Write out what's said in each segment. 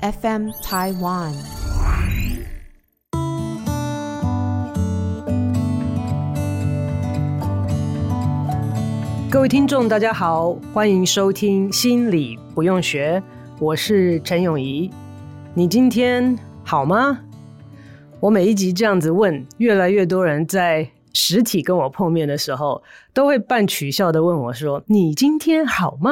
FM Taiwan。各位听众，大家好，欢迎收听《心理不用学》，我是陈永仪。你今天好吗？我每一集这样子问，越来越多人在实体跟我碰面的时候，都会半取笑的问我说：“你今天好吗？”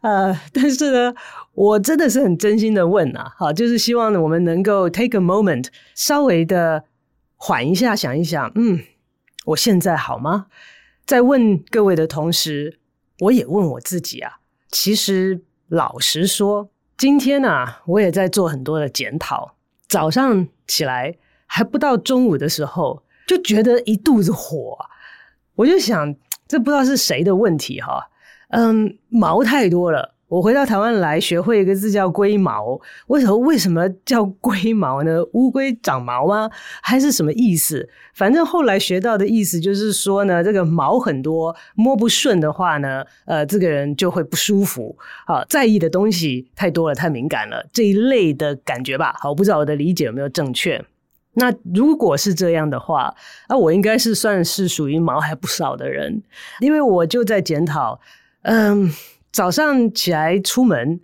呃，但是呢，我真的是很真心的问啊，好，就是希望，我们能够 take a moment，稍微的缓一下，想一想，嗯，我现在好吗？在问各位的同时，我也问我自己啊。其实老实说，今天啊，我也在做很多的检讨。早上起来还不到中午的时候，就觉得一肚子火，我就想，这不知道是谁的问题哈。嗯，毛太多了。我回到台湾来，学会一个字叫龟毛。为什么？为什么叫龟毛呢？乌龟长毛吗？还是什么意思？反正后来学到的意思就是说呢，这个毛很多，摸不顺的话呢，呃，这个人就会不舒服。好，在意的东西太多了，太敏感了，这一类的感觉吧。好，我不知道我的理解有没有正确。那如果是这样的话，那我应该是算是属于毛还不少的人，因为我就在检讨，嗯。早上起来出门，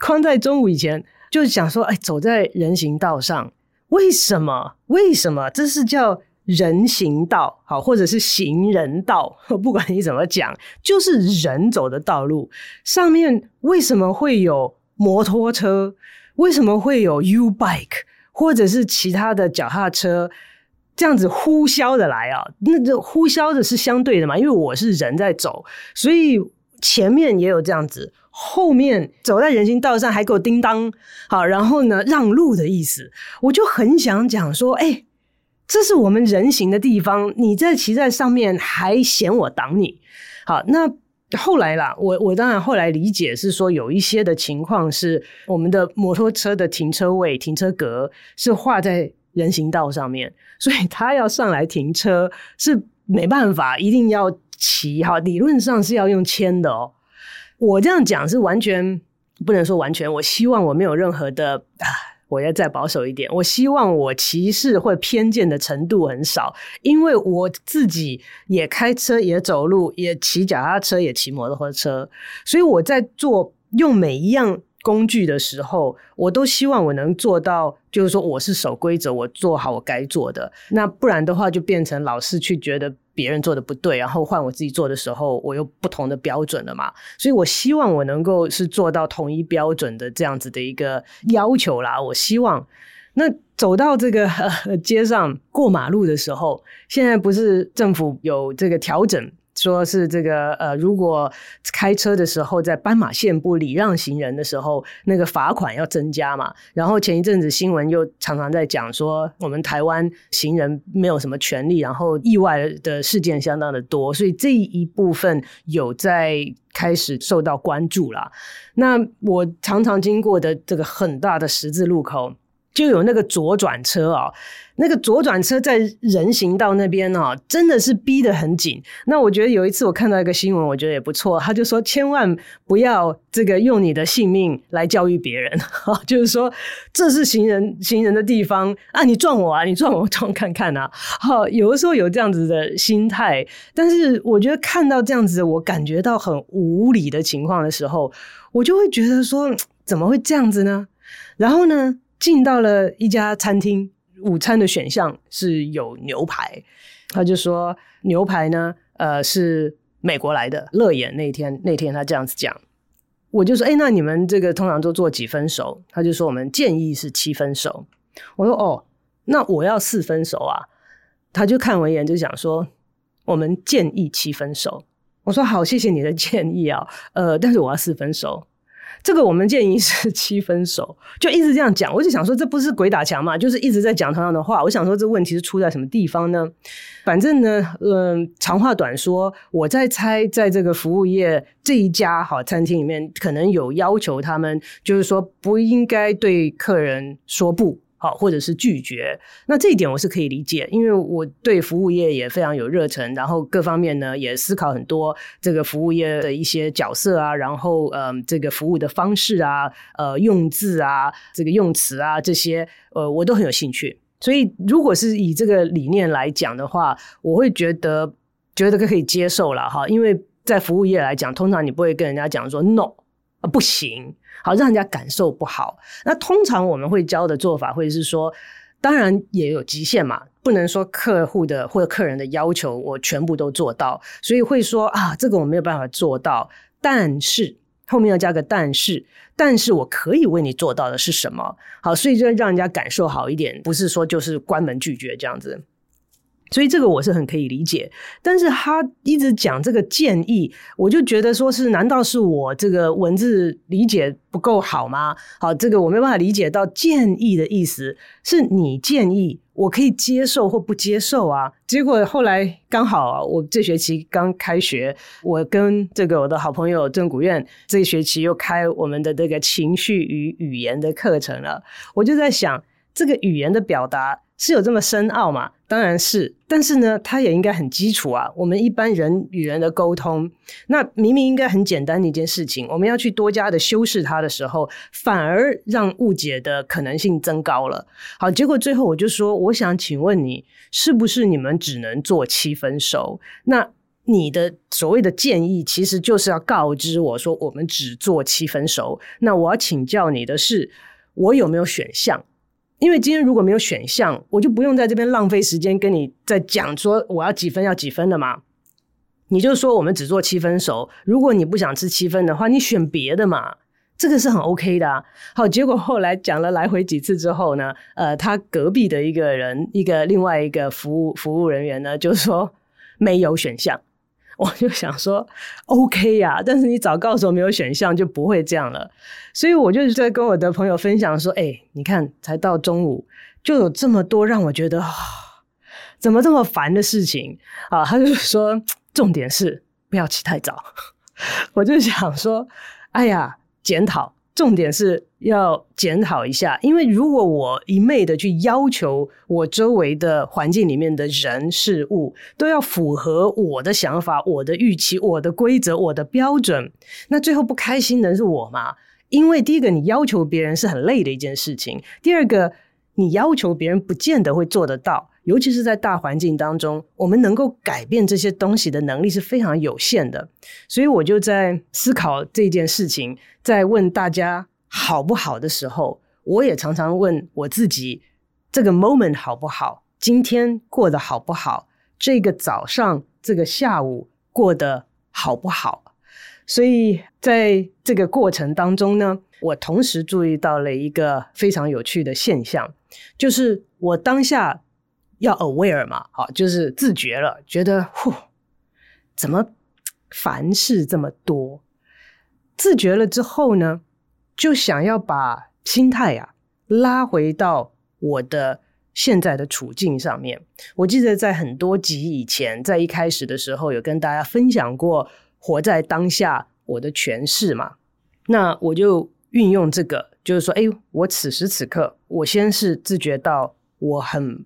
框在中午以前就想说，哎，走在人行道上，为什么？为什么？这是叫人行道，好，或者是行人道，不管你怎么讲，就是人走的道路上面，为什么会有摩托车？为什么会有 U bike，或者是其他的脚踏车这样子呼啸的来啊？那这呼啸的是相对的嘛？因为我是人在走，所以。前面也有这样子，后面走在人行道上还给我叮当，好，然后呢，让路的意思，我就很想讲说，哎、这是我们人行的地方，你在骑在上面还嫌我挡你，好，那后来啦，我我当然后来理解是说，有一些的情况是我们的摩托车的停车位、停车格是画在人行道上面，所以他要上来停车是没办法，一定要。骑哈，理论上是要用牵的哦。我这样讲是完全不能说完全，我希望我没有任何的啊，我要再保守一点。我希望我歧视或偏见的程度很少，因为我自己也开车，也走路，也骑脚踏车，也骑摩托车，所以我在做用每一样工具的时候，我都希望我能做到，就是说我是守规则，我做好我该做的。那不然的话，就变成老是去觉得。别人做的不对，然后换我自己做的时候，我又不同的标准了嘛？所以我希望我能够是做到统一标准的这样子的一个要求啦。我希望那走到这个 街上过马路的时候，现在不是政府有这个调整？说是这个呃，如果开车的时候在斑马线不礼让行人的时候，那个罚款要增加嘛。然后前一阵子新闻又常常在讲说，我们台湾行人没有什么权利，然后意外的事件相当的多，所以这一部分有在开始受到关注啦。那我常常经过的这个很大的十字路口，就有那个左转车啊、那个左转车在人行道那边哦，真的是逼得很紧。那我觉得有一次我看到一个新闻，我觉得也不错。他就说，千万不要这个用你的性命来教育别人，哈，就是说这是行人行人的地方啊，你撞我啊，你撞我，撞看看啊。好，有的时候有这样子的心态，但是我觉得看到这样子，我感觉到很无理的情况的时候，我就会觉得说，怎么会这样子呢？然后呢，进到了一家餐厅。午餐的选项是有牛排，他就说牛排呢，呃，是美国来的。乐言那天那天他这样子讲，我就说，哎，那你们这个通常都做几分熟？他就说我们建议是七分熟。我说哦，那我要四分熟啊。他就看我一眼，就讲说我们建议七分熟。我说好，谢谢你的建议啊，呃，但是我要四分熟。这个我们建议是七分熟，就一直这样讲。我就想说，这不是鬼打墙嘛？就是一直在讲同样的话。我想说，这问题是出在什么地方呢？反正呢，嗯，长话短说，我在猜，在这个服务业这一家好餐厅里面，可能有要求他们，就是说不应该对客人说不。好，或者是拒绝。那这一点我是可以理解，因为我对服务业也非常有热忱，然后各方面呢也思考很多这个服务业的一些角色啊，然后嗯、这个服务的方式啊，呃，用字啊，这个用词啊这些，呃，我都很有兴趣。所以如果是以这个理念来讲的话，我会觉得觉得可以接受了哈，因为在服务业来讲，通常你不会跟人家讲说 no。啊，不行，好让人家感受不好。那通常我们会教的做法，会是说，当然也有极限嘛，不能说客户的或者客人的要求我全部都做到，所以会说啊，这个我没有办法做到，但是后面要加个但是，但是我可以为你做到的是什么？好，所以就让人家感受好一点，不是说就是关门拒绝这样子。所以这个我是很可以理解，但是他一直讲这个建议，我就觉得说是，难道是我这个文字理解不够好吗？好，这个我没办法理解到建议的意思，是你建议，我可以接受或不接受啊。结果后来刚好，我这学期刚开学，我跟这个我的好朋友郑古苑这学期又开我们的这个情绪与语言的课程了，我就在想，这个语言的表达。是有这么深奥吗？当然是，但是呢，它也应该很基础啊。我们一般人与人的沟通，那明明应该很简单的一件事情，我们要去多加的修饰它的时候，反而让误解的可能性增高了。好，结果最后我就说，我想请问你，是不是你们只能做七分熟？那你的所谓的建议，其实就是要告知我说，我们只做七分熟。那我要请教你的是，我有没有选项？因为今天如果没有选项，我就不用在这边浪费时间跟你在讲说我要几分要几分的嘛。你就说我们只做七分熟，如果你不想吃七分的话，你选别的嘛，这个是很 OK 的啊。好，结果后来讲了来回几次之后呢，呃，他隔壁的一个人，一个另外一个服务服务人员呢，就说没有选项。我就想说，OK 呀，但是你早告诉我没有选项，就不会这样了。所以我就是在跟我的朋友分享说，哎，你看，才到中午就有这么多让我觉得怎么这么烦的事情啊。他就说，重点是不要起太早。我就想说，哎呀，检讨。重点是要检讨一下，因为如果我一昧的去要求我周围的环境里面的人事物都要符合我的想法、我的预期、我的规则、我的标准，那最后不开心的是我嘛？因为第一个，你要求别人是很累的一件事情；第二个，你要求别人不见得会做得到。尤其是在大环境当中，我们能够改变这些东西的能力是非常有限的。所以我就在思考这件事情，在问大家好不好的时候，我也常常问我自己：这个 moment 好不好？今天过得好不好？这个早上、这个下午过得好不好？所以在这个过程当中呢，我同时注意到了一个非常有趣的现象，就是我当下。要 aware 嘛，好，就是自觉了，觉得呼，怎么凡事这么多？自觉了之后呢，就想要把心态呀、啊、拉回到我的现在的处境上面。我记得在很多集以前，在一开始的时候，有跟大家分享过活在当下我的诠释嘛。那我就运用这个，就是说，哎，我此时此刻，我先是自觉到我很。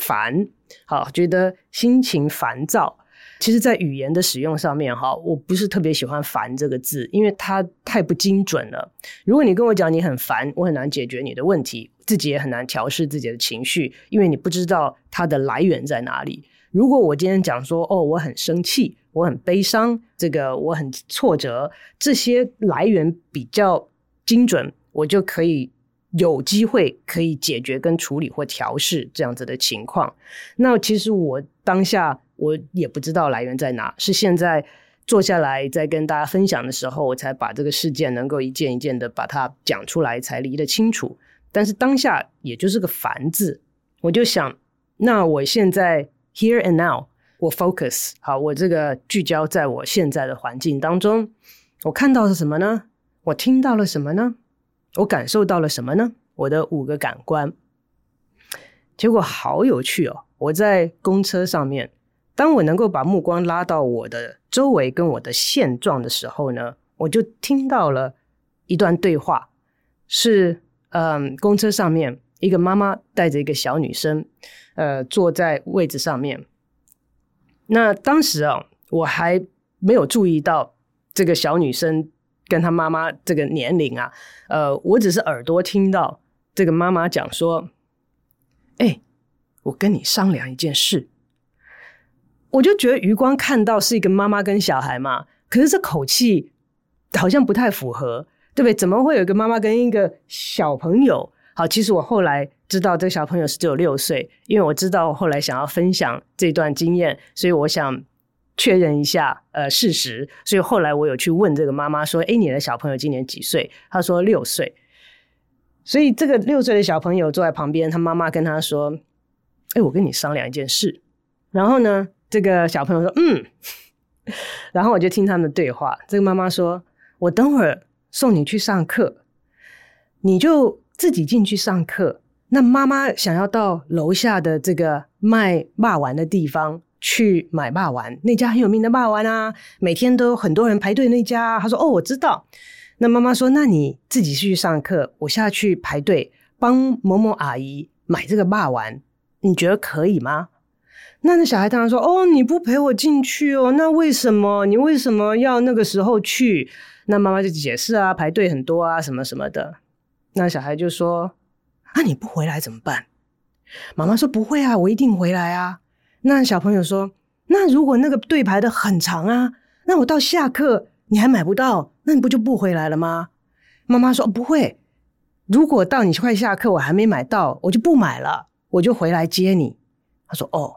烦，好，觉得心情烦躁。其实，在语言的使用上面，哈，我不是特别喜欢“烦”这个字，因为它太不精准了。如果你跟我讲你很烦，我很难解决你的问题，自己也很难调试自己的情绪，因为你不知道它的来源在哪里。如果我今天讲说，哦，我很生气，我很悲伤，这个我很挫折，这些来源比较精准，我就可以。有机会可以解决跟处理或调试这样子的情况。那其实我当下我也不知道来源在哪，是现在坐下来在跟大家分享的时候，我才把这个事件能够一件一件的把它讲出来，才理得清楚。但是当下也就是个烦字，我就想，那我现在 here and now，我 focus 好，我这个聚焦在我现在的环境当中，我看到了什么呢？我听到了什么呢？我感受到了什么呢？我的五个感官，结果好有趣哦！我在公车上面，当我能够把目光拉到我的周围跟我的现状的时候呢，我就听到了一段对话，是嗯，公车上面一个妈妈带着一个小女生，呃，坐在位置上面。那当时啊，我还没有注意到这个小女生跟他妈妈这个年龄啊，呃，我只是耳朵听到这个妈妈讲说：“哎，我跟你商量一件事。”我就觉得余光看到是一个妈妈跟小孩嘛，可是这口气好像不太符合，对不对？怎么会有一个妈妈跟一个小朋友？好，其实我后来知道这个小朋友是只有六岁，因为我知道我后来想要分享这段经验，所以我想确认一下呃事实，所以后来我有去问这个妈妈说：“哎，你的小朋友今年几岁？”她说六岁。所以这个六岁的小朋友坐在旁边，他妈妈跟他说：“哎，我跟你商量一件事。”然后呢，这个小朋友说：“嗯。”然后我就听他们的对话。这个妈妈说：“我等会儿送你去上课，你就。”自己进去上课，那妈妈想要到楼下的这个卖肉圆的地方去买肉圆，那家很有名的肉圆啊，每天都很多人排队那家。他说：“哦，我知道。”那妈妈说：“那你自己去上课，我下去排队帮某某阿姨买这个肉圆，你觉得可以吗？”那那小孩当然说：“哦，你不陪我进去哦，那为什么？你为什么要那个时候去？”那妈妈就解释啊，排队很多啊，什么什么的。那小孩就说：“那、你不回来怎么办？”妈妈说：“不会啊，我一定回来啊。”那小朋友说：“那如果那个队排的很长啊，那我到下课你还买不到，那你不就不回来了吗？”妈妈说：“不会，如果到你快下课我还没买到，我就不买了，我就回来接你。”他说：“哦。”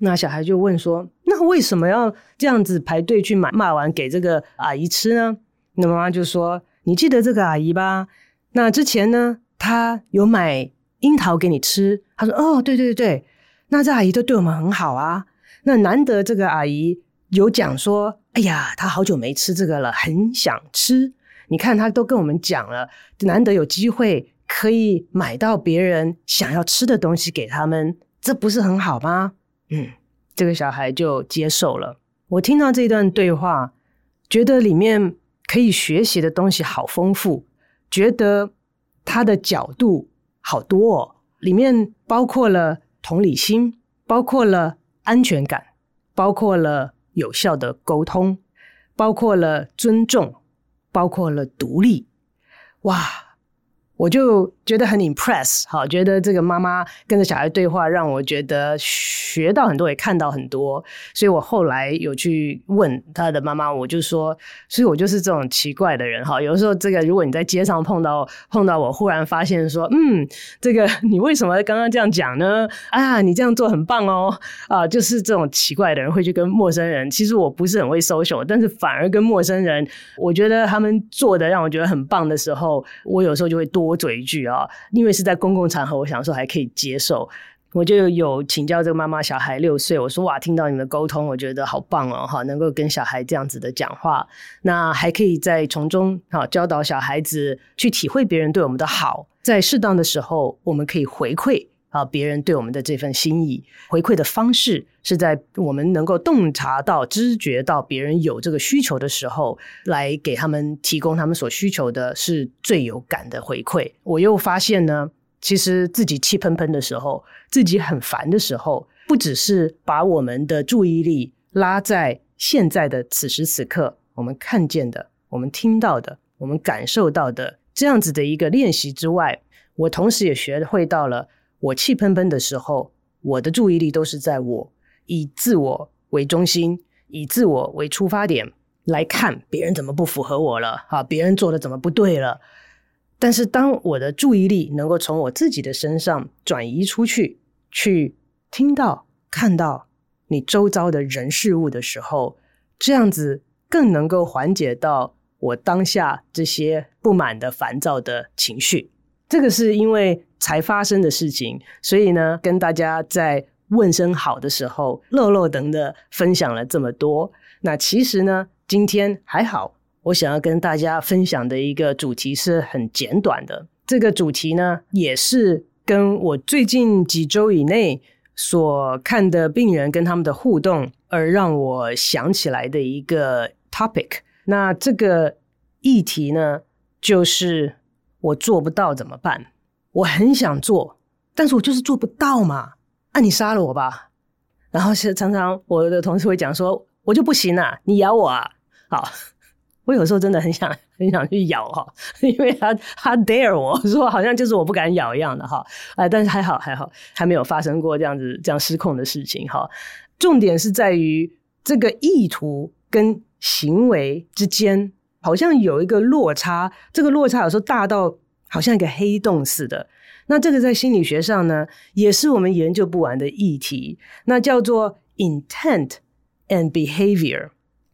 那小孩就问说：“那为什么要这样子排队去买卖完给这个阿姨吃呢？”那妈妈就说：“你记得这个阿姨吧？”那之前呢，她有买樱桃给你吃。他说：“哦，对对对，那这阿姨都对我们很好啊。那难得这个阿姨有讲说，哎呀，她好久没吃这个了，很想吃。你看，她都跟我们讲了，难得有机会可以买到别人想要吃的东西给他们，这不是很好吗？嗯，这个小孩就接受了。我听到这段对话，觉得里面可以学习的东西好丰富。”觉得他的角度好多哦，里面包括了同理心，包括了安全感，包括了有效的沟通，包括了尊重，包括了独立，哇！我就觉得很 impress，好，觉得这个妈妈跟着小孩对话，让我觉得学到很多，也看到很多。所以我后来有去问他的妈妈，我就说，所以我就是这种奇怪的人，哈。有时候，这个如果你在街上碰到碰到我，忽然发现说，嗯，这个你为什么刚刚这样讲呢？啊，你这样做很棒哦，啊，就是这种奇怪的人会去跟陌生人。其实我不是很会 social，但是反而跟陌生人，我觉得他们做的让我觉得很棒的时候，我有时候就会多。我嘴一句啊，因为是在公共场合，我想说还可以接受，我就有请教这个妈妈，小孩六岁，我说哇，听到你们沟通，我觉得好棒哦，哈，能够跟小孩这样子的讲话，那还可以在从中哈教导小孩子去体会别人对我们的好，在适当的时候，我们可以回馈。啊，别人对我们的这份心意回馈的方式，是在我们能够洞察到、知觉到别人有这个需求的时候，来给他们提供他们所需求的，是最有感的回馈。我又发现呢，其实自己气喷喷的时候，自己很烦的时候，不只是把我们的注意力拉在现在的此时此刻，我们看见的、我们听到的、我们感受到的这样子的一个练习之外，我同时也学会到了。我气喷喷的时候，我的注意力都是在我，以自我为中心，以自我为出发点来看别人怎么不符合我了，啊，别人做的怎么不对了。但是当我的注意力能够从我自己的身上转移出去，去听到、看到你周遭的人事物的时候，这样子更能够缓解到我当下这些不满的、烦躁的情绪。这个是因为才发生的事情，所以呢，跟大家在问声好的时候，落落长的分享了这么多。那其实呢，今天还好，我想要跟大家分享的一个主题是很简短的。这个主题呢，也是跟我最近几周以内所看的病人跟他们的互动，而让我想起来的一个 topic。那这个议题呢，就是。我做不到怎么办？我很想做，但是我就是做不到嘛。那、你杀了我吧。然后是常常我的同事会讲说，我就不行啊，你咬我啊。好，我有时候真的很想很想去咬哈，因为他他 dare 我说好像就是我不敢咬一样的哈。哎，但是还好还好，还没有发生过这样子这样失控的事情哈。重点是在于这个意图跟行为之间好像有一个落差，这个落差有时候大到好像一个黑洞似的。那这个在心理学上呢，也是我们研究不完的议题，那叫做 intent and behavior。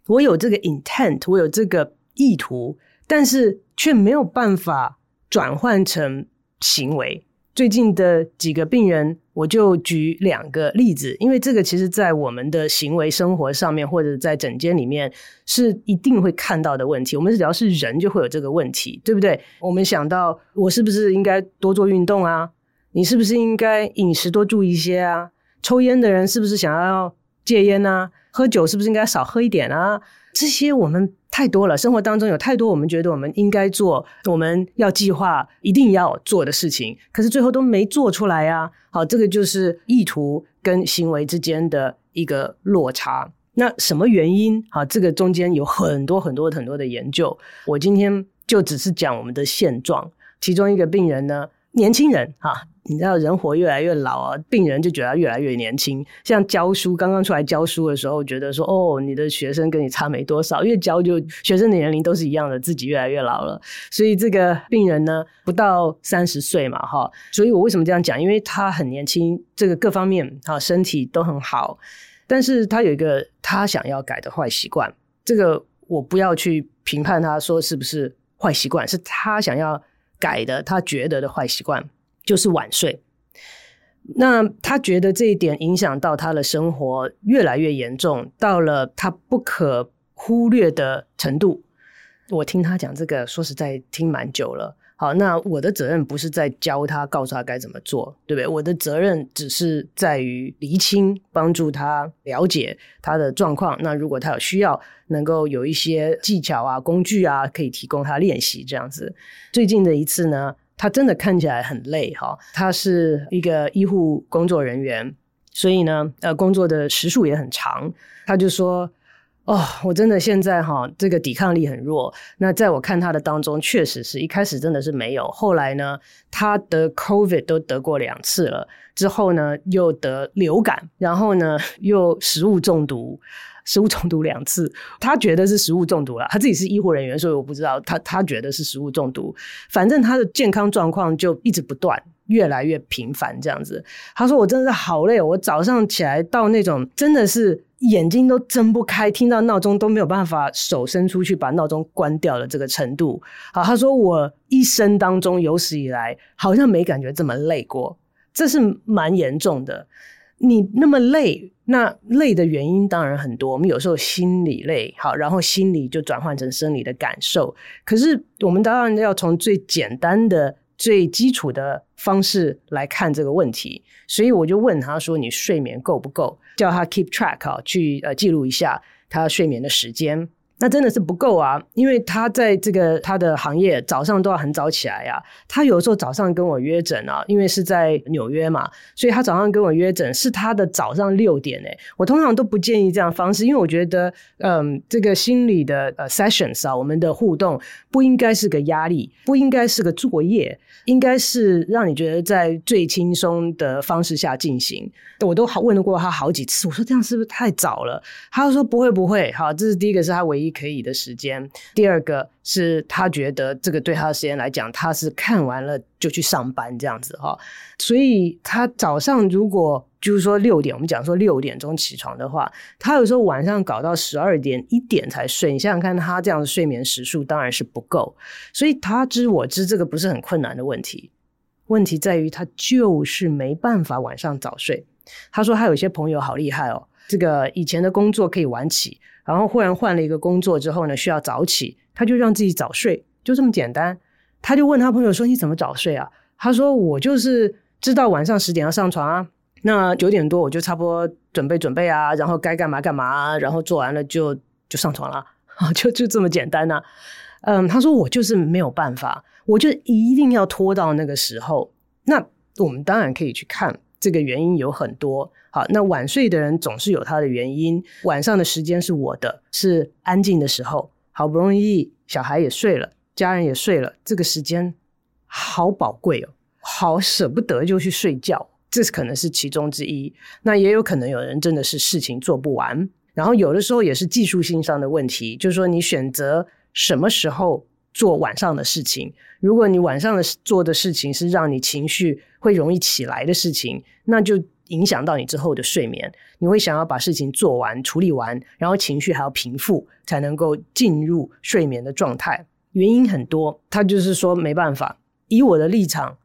我有这个 intent，我有这个意图，但是却没有办法转换成行为。最近的几个病人，我就举两个例子，因为这个其实在我们的行为生活上面，或者在诊间里面是一定会看到的问题。我们只要是人，就会有这个问题，对不对？我们想到我是不是应该多做运动啊？你是不是应该饮食多注意一些啊？抽烟的人是不是想要戒烟啊？喝酒是不是应该少喝一点啊？这些我们太多了，生活当中有太多我们觉得我们应该做、我们要计划、一定要做的事情，可是最后都没做出来啊。好，这个就是意图跟行为之间的一个落差。那什么原因？好，这个中间有很多很多很多的研究。我今天就只是讲我们的现状。其中一个病人呢，年轻人哈。你知道人活越来越老啊，病人就觉得越来越年轻。像教书，刚刚出来教书的时候，觉得说哦，你的学生跟你差没多少，越教就学生的年龄都是一样的，自己越来越老了。所以这个病人呢，不到三十岁嘛，哈。所以我为什么这样讲？因为他很年轻，这个各方面哈身体都很好，但是他有一个他想要改的坏习惯。这个我不要去评判他说是不是坏习惯，是他想要改的，他觉得的坏习惯。就是晚睡，那他觉得这一点影响到他的生活越来越严重，到了他不可忽略的程度。我听他讲这个，说实在听蛮久了。好，那我的责任不是在教他，告诉他该怎么做，对不对？我的责任只是在于厘清，帮助他了解他的状况。那如果他有需要，能够有一些技巧啊、工具啊，可以提供他练习这样子。最近的一次呢，他真的看起来很累哈，他是一个医护工作人员，所以呢，呃，工作的时数也很长。他就说：“哦，我真的现在哈，这个抵抗力很弱。那在我看他的当中，确实是一开始真的是没有，后来呢，他得 COVID 都得过两次了，之后呢又得流感，然后呢又食物中毒。”食物中毒两次，他觉得是食物中毒了。他自己是医护人员，所以我不知道他他觉得是食物中毒。反正他的健康状况就一直不断，越来越频繁这样子。他说：“我真的是好累，我早上起来到那种真的是眼睛都睁不开，听到闹钟都没有办法手伸出去把闹钟关掉的这个程度。”好，他说：“我一生当中有史以来好像没感觉这么累过，这是蛮严重的。”你那么累，那累的原因当然很多。我们有时候心理累，好，然后心理就转换成生理的感受。可是我们当然要从最简单的、最基础的方式来看这个问题。所以我就问他说：“你睡眠够不够？”叫他 keep track 啊，去呃记录一下他睡眠的时间。那真的是不够啊，因为他在这个他的行业早上都要很早起来呀、啊。他有时候早上跟我约诊啊，因为是在纽约嘛，所以他早上跟我约诊是他的早上六点诶。我通常都不建议这样方式，因为我觉得，嗯，这个心理的呃 sessions 啊，我们的互动不应该是个压力，不应该是个作业，应该是让你觉得在最轻松的方式下进行。我都好问过他好几次，我说这样是不是太早了？他说不会不会，好，这是第一个是他唯一。可以的时间。第二个是他觉得这个对他的时间来讲，他是看完了就去上班这样子哈，所以他早上如果就是说六点，我们讲说六点钟起床的话，他有时候晚上搞到十二点一点才睡。你想想看，他这样的睡眠时数当然是不够，所以他知我知这个不是很困难的问题。问题在于他就是没办法晚上早睡。他说他有些朋友好厉害哦，这个以前的工作可以晚起。然后忽然换了一个工作之后呢，需要早起，他就让自己早睡，就这么简单。他就问他朋友说：“你怎么早睡啊？”他说：“我就是知道晚上十点要上床啊，那九点多我就差不多准备准备啊，然后该干嘛干嘛，然后做完了就就上床了，啊，就就这么简单呐。”嗯，他说：“我就是没有办法，我就一定要拖到那个时候。”那我们当然可以去看这个原因有很多。好，那晚睡的人总是有他的原因。晚上的时间是我的，是安静的时候，好不容易小孩也睡了，家人也睡了，这个时间好宝贵哦，好舍不得就去睡觉，这可能是其中之一。那也有可能有人真的是事情做不完，然后有的时候也是技术性上的问题，就是说你选择什么时候。做晚上的事情，如果你晚上的做的事情是让你情绪会容易起来的事情，那就影响到你之后的睡眠。你会想要把事情做完、处理完，然后情绪还要平复，才能够进入睡眠的状态。原因很多，他就是说没办法。以我的立场，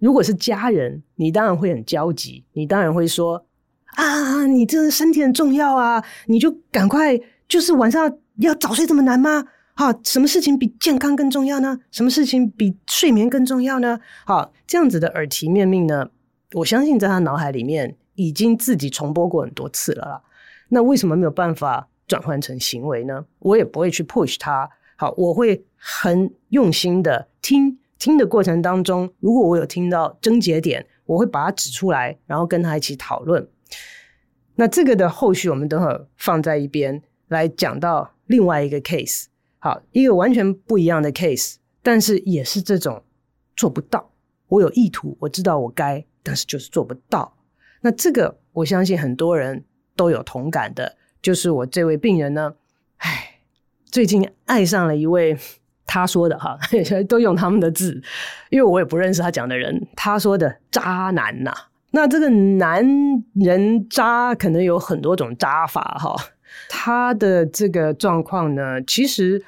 如果是家人，你当然会很焦急，你当然会说啊，你这身体很重要啊，你就赶快，就是晚上要早睡这么难吗？好，什么事情比健康更重要呢？什么事情比睡眠更重要呢？好，这样子的耳提面命呢，我相信在他脑海里面已经自己重播过很多次了啦。那为什么没有办法转换成行为呢？我也不会去 push 他。好，我会很用心的听，听的过程当中，如果我有听到症结点，我会把它指出来，然后跟他一起讨论。那这个的后续，我们等会放在一边来讲到另外一个 case。好，一个完全不一样的 case，但是也是这种做不到。我有意图，我知道我该，但是就是做不到。那这个我相信很多人都有同感的，就是我这位病人呢，唉，最近爱上了一位 他说的哈，都用他们的字，因为我也不认识他讲的人，他说的渣男呐。那这个男人渣可能有很多种渣法哈。他的这个状况呢，其实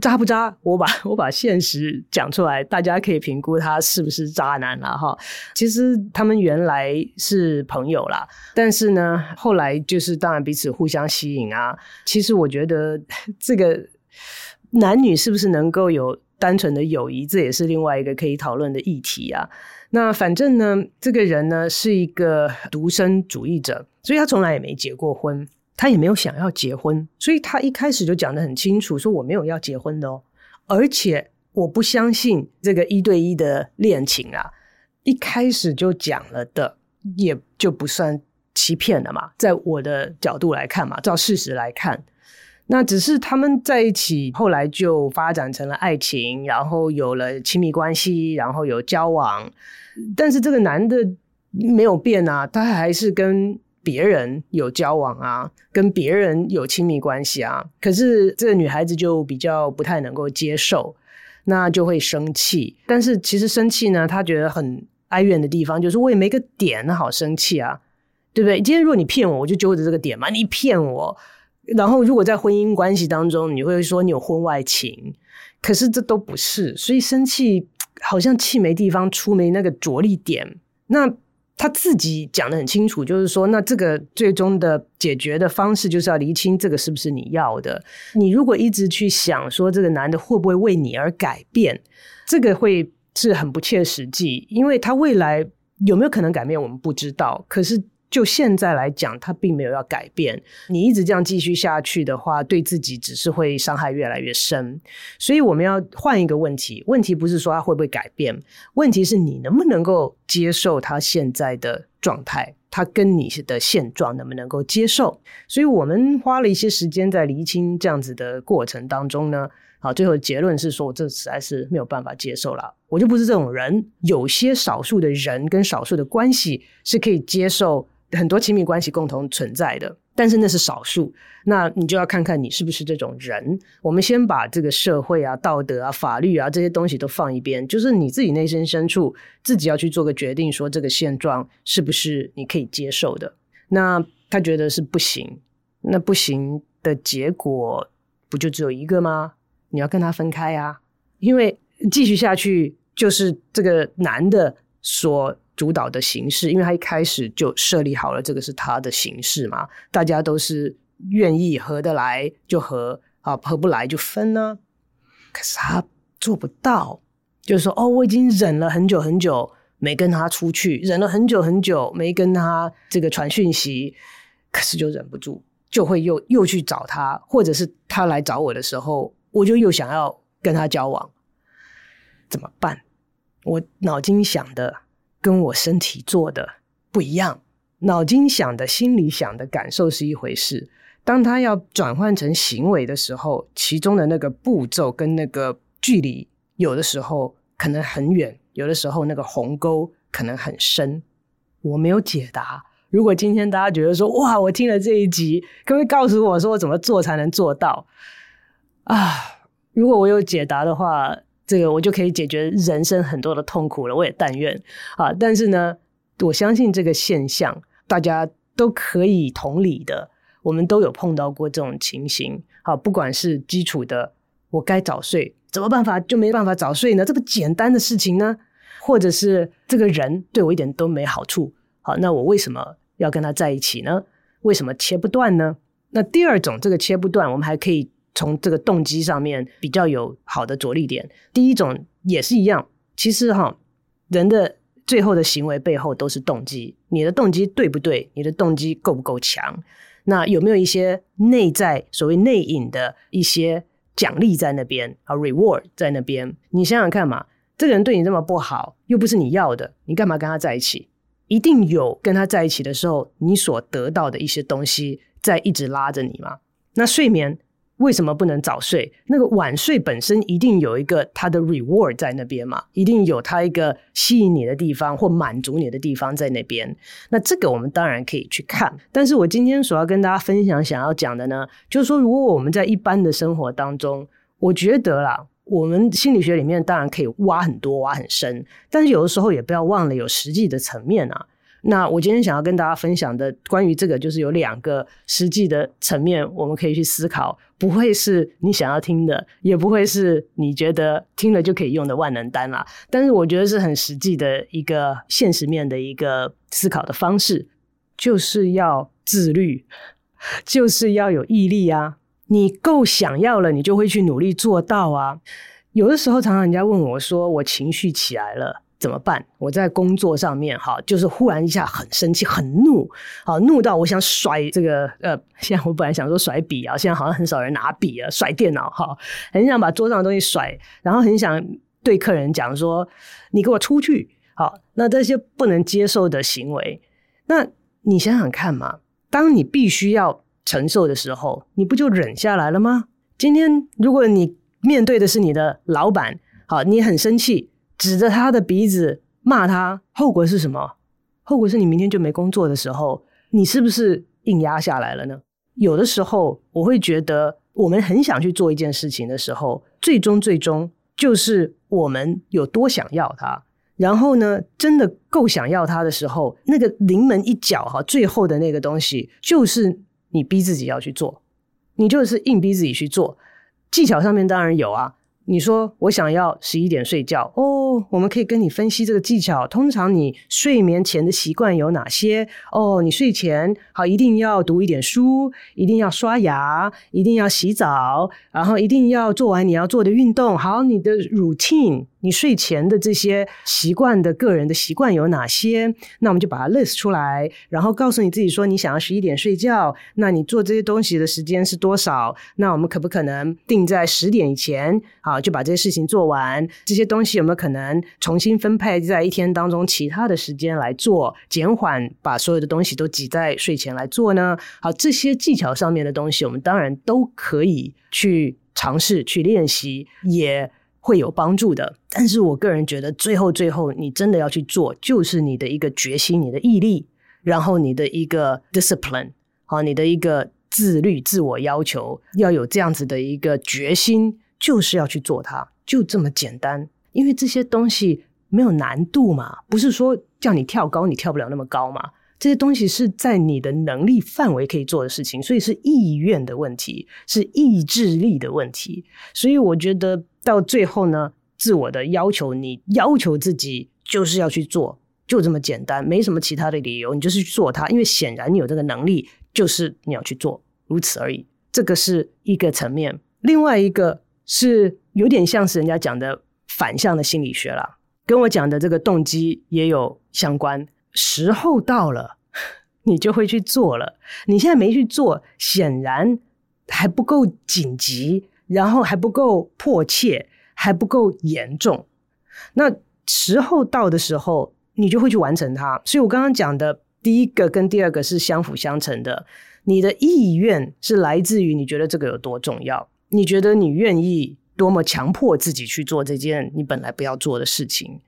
渣不渣？我把 我把现实讲出来，大家可以评估他是不是渣男了哈。其实他们原来是朋友啦，但是呢，后来就是当然彼此互相吸引啊。其实我觉得这个男女是不是能够有单纯的友谊，这也是另外一个可以讨论的议题啊。那反正呢，这个人呢是一个独身主义者，所以他从来也没结过婚。他也没有想要结婚，所以他一开始就讲得很清楚，说我没有要结婚的哦，而且我不相信这个一对一的恋情啊，一开始就讲了的，也就不算欺骗了嘛。在我的角度来看嘛，照事实来看，那只是他们在一起，后来就发展成了爱情，然后有了亲密关系，然后有交往，但是这个男的没有变啊，他还是跟。别人有交往啊，跟别人有亲密关系啊，可是这个女孩子就比较不太能够接受，那就会生气。但是其实生气呢，她觉得很哀怨的地方就是我也没个点好生气啊，对不对？今天如果你骗我，我就揪着这个点嘛，你骗我。然后如果在婚姻关系当中，你会说你有婚外情，可是这都不是，所以生气好像气没地方出，没那个着力点。那。他自己讲得很清楚，就是说，那这个最终的解决的方式，就是要厘清这个是不是你要的。你如果一直去想说这个男的会不会为你而改变，这个会是很不切实际，因为他未来有没有可能改变，我们不知道。可是。就现在来讲，他并没有要改变。你一直这样继续下去的话，对自己只是会伤害越来越深。所以我们要换一个问题，问题不是说他会不会改变，问题是你能不能够接受他现在的状态，他跟你的现状能不能够接受？所以我们花了一些时间在厘清这样子的过程当中呢。好，最后结论是说，我这实在是没有办法接受了。我就不是这种人。有些少数的人跟少数的关系是可以接受。很多亲密关系共同存在的，但是那是少数。那你就要看看你是不是这种人。我们先把这个社会啊、道德啊、法律啊这些东西都放一边，就是你自己内心深处自己要去做个决定，说这个现状是不是你可以接受的。那他觉得是不行，那不行的结果不就只有一个吗？你要跟他分开啊，因为继续下去就是这个男的所。主导的形式，因为他一开始就设立好了，这个是他的形式嘛，大家都是愿意合得来就合啊，合不来就分呢。可是他做不到，就是说，哦，我已经忍了很久很久没跟他出去，忍了很久很久没跟他这个传讯息，可是就忍不住，就会又又去找他，或者是他来找我的时候，我就又想要跟他交往，怎么办？我脑筋想的。跟我身体做的不一样。脑筋想的、心里想的、感受是一回事，当他要转换成行为的时候，其中的那个步骤跟那个距离，有的时候可能很远，有的时候那个鸿沟可能很深。我没有解答。如果今天大家觉得说，哇，我听了这一集，可不可以告诉我说我怎么做才能做到？啊，如果我有解答的话，这个我就可以解决人生很多的痛苦了。我也但愿啊，但是呢，我相信这个现象。大家都可以同理的，我们都有碰到过这种情形。好，不管是基础的，我该早睡，怎么办法就没办法早睡呢？这么简单的事情呢？或者是这个人对我一点都没好处，好，那我为什么要跟他在一起呢？为什么切不断呢？那第二种，这个切不断，我们还可以从这个动机上面比较有好的着力点。第一种也是一样，其实哈，人的。最后的行为背后都是动机，你的动机对不对？你的动机够不够强？那有没有一些内在所谓内隐的一些奖励在那边啊？reward 在那边？你想想看嘛，这个人对你这么不好，又不是你要的，你干嘛跟他在一起？一定有跟他在一起的时候，你所得到的一些东西在一直拉着你嘛。那睡眠。为什么不能早睡？那个晚睡本身一定有一个它的 reward 在那边嘛，一定有它一个吸引你的地方或满足你的地方在那边。那这个我们当然可以去看。但是我今天所要跟大家分享、想要讲的呢，就是说，如果我们在一般的生活当中，我觉得啦，我们心理学里面当然可以挖很多、挖很深，但是有的时候也不要忘了有实际的层面啊。那我今天想要跟大家分享的关于这个，就是有两个实际的层面，我们可以去思考，不会是你想要听的，也不会是你觉得听了就可以用的万能丹啦。但是我觉得是很实际的一个现实面的一个思考的方式，就是要自律，就是要有毅力啊！你够想要了，你就会去努力做到啊。有的时候，常常人家问我说，我情绪起来了。怎么办？我在工作上面哈，就是忽然一下很生气、很怒，好怒到我想甩这个呃，现在我本来想说甩笔啊，现在好像很少人拿笔啊，甩电脑哈，很想把桌上的东西甩，然后很想对客人讲说：“你给我出去！”好，那这些不能接受的行为，那你想想看嘛，当你必须要承受的时候，你不就忍下来了吗？今天如果你面对的是你的老板，好，你很生气。指着他的鼻子骂他，后果是什么？后果是你明天就没工作的时候，你是不是硬压下来了呢？有的时候，我会觉得，我们很想去做一件事情的时候，最终最终就是我们有多想要它。然后呢，真的够想要它的时候，那个临门一脚哈，最后的那个东西，就是你逼自己要去做，你就是硬逼自己去做。技巧上面当然有啊。你说我想要十一点睡觉哦，我们可以跟你分析这个技巧。通常你睡眠前的习惯有哪些？哦，你睡前好一定要读一点书，一定要刷牙，一定要洗澡，然后一定要做完你要做的运动。好，你的 routine。你睡前的这些习惯的个人的习惯有哪些？那我们就把它 list 出来，然后告诉你自己说，你想要十一点睡觉，那你做这些东西的时间是多少？那我们可不可能定在十点以前？好，就把这些事情做完。这些东西有没有可能重新分配在一天当中其他的时间来做？减缓把所有的东西都挤在睡前来做呢？好，这些技巧上面的东西，我们当然都可以去尝试去练习，也。会有帮助的，但是我个人觉得，最后最后，你真的要去做，就是你的一个决心，你的毅力，然后你的一个 discipline，好，你的一个自律、自我要求，要有这样子的一个决心，就是要去做它，就这么简单。因为这些东西没有难度嘛，不是说叫你跳高，你跳不了那么高嘛。这些东西是在你的能力范围可以做的事情，所以是意愿的问题，是意志力的问题。所以我觉得到最后呢，自我的要求，你要求自己就是要去做，就这么简单，没什么其他的理由，你就是去做它。因为显然你有这个能力，就是你要去做，如此而已。这个是一个层面，另外一个是有点像是人家讲的反向的心理学啦，跟我讲的这个动机也有相关。时候到了，你就会去做了。你现在没去做，显然还不够紧急，然后还不够迫切，还不够严重。那时候到的时候，你就会去完成它。所以我刚刚讲的第一个跟第二个是相辅相成的。你的意愿是来自于你觉得这个有多重要，你觉得你愿意多么强迫自己去做这件你本来不要做的事情。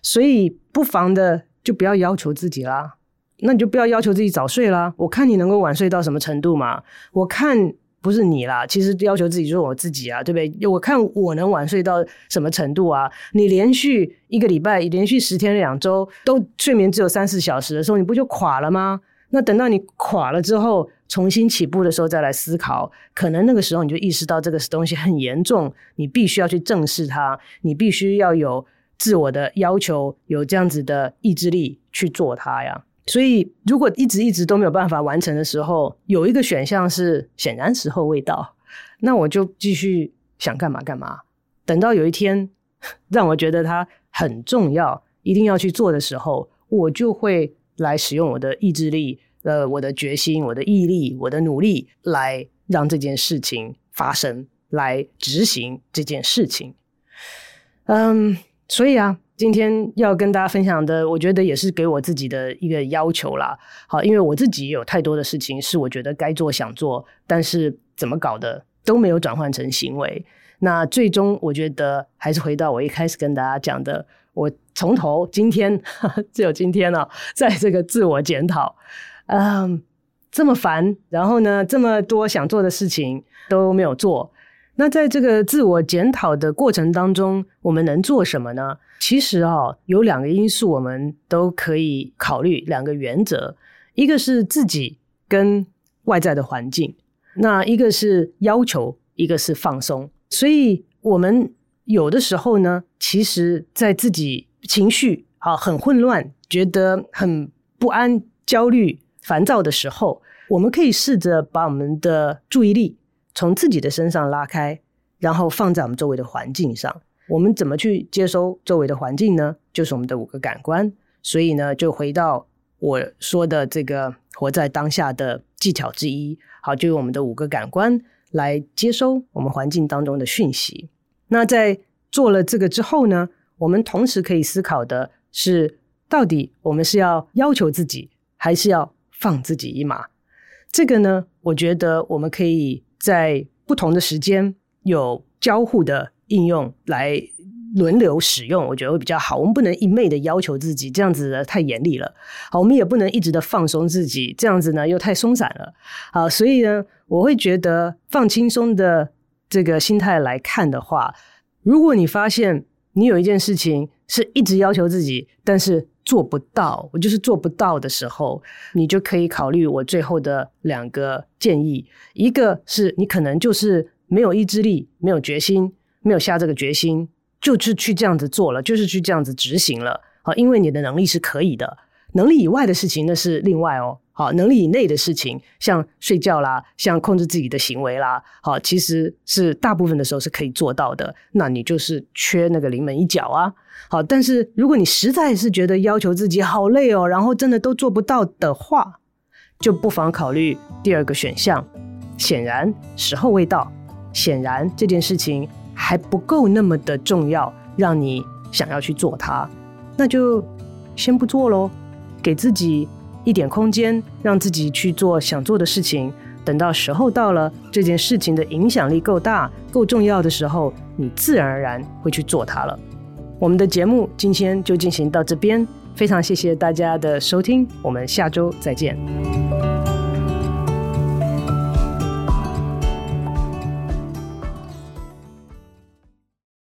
所以不妨的就不要要求自己啦，那你就不要要求自己早睡啦。我看你能够晚睡到什么程度嘛？我看。不是你啦，其实要求自己就是我自己啊，对不对？我看我能晚睡到什么程度啊？你连续一个礼拜，连续十天两周都睡眠只有三四小时的时候，你不就垮了吗？那等到你垮了之后，重新起步的时候再来思考，可能那个时候你就意识到这个东西很严重，你必须要去正视它，你必须要有自我的要求，有这样子的意志力去做它呀。所以，如果一直一直都没有办法完成的时候，有一个选项是显然时候未到，那我就继续想干嘛干嘛。等到有一天让我觉得它很重要，一定要去做的时候，我就会来使用我的意志力、呃，我的决心、我的毅力、我的努力，来让这件事情发生，来执行这件事情。嗯，所以啊。今天要跟大家分享的，我觉得也是给我自己的一个要求啦。好，因为我自己有太多的事情是我觉得该做想做，但是怎么搞的都没有转换成行为。那最终我觉得还是回到我一开始跟大家讲的，我从头今天呵呵 只有今天啊，在这个自我检讨，嗯，这么烦，然后呢，这么多想做的事情都没有做。那在这个自我检讨的过程当中，我们能做什么呢？其实啊、哦，有两个因素我们都可以考虑，两个原则，一个是自己跟外在的环境，那一个是要求，一个是放松。所以，我们有的时候呢，其实，在自己情绪啊很混乱、觉得很不安、焦虑、烦躁的时候，我们可以试着把我们的注意力从自己的身上拉开，然后放在我们周围的环境上。我们怎么去接收周围的环境呢？就是我们的五个感官。所以呢，就回到我说的这个活在当下的技巧之一。好，就用我们的五个感官来接收我们环境当中的讯息。那在做了这个之后呢，我们同时可以思考的是，到底我们是要要求自己，还是要放自己一马？这个呢，我觉得我们可以在不同的时间有交互的。应用来轮流使用，我觉得会比较好。我们不能一昧的要求自己，这样子的太严厉了。好，我们也不能一直的放松自己，这样子呢又太松散了。好，所以呢，我会觉得放轻松的这个心态来看的话，如果你发现你有一件事情是一直要求自己，但是做不到，我就是做不到的时候，你就可以考虑我最后的两个建议。一个是你可能就是没有意志力，没有决心。没有下这个决心，就是去这样子做了，就是去这样子执行了。好，因为你的能力是可以的，能力以外的事情那是另外哦。好，能力以内的事情，像睡觉啦，像控制自己的行为啦，好，其实是大部分的时候是可以做到的。那你就是缺那个临门一脚啊。好，但是如果你实在是觉得要求自己好累哦，然后真的都做不到的话，就不妨考虑第二个选项。显然时候未到，显然这件事情。还不够那么的重要，让你想要去做它，那就先不做喽，给自己一点空间，让自己去做想做的事情。等到时候到了，这件事情的影响力够大、够重要的时候，你自然而然会去做它了。我们的节目今天就进行到这边，非常谢谢大家的收听，我们下周再见。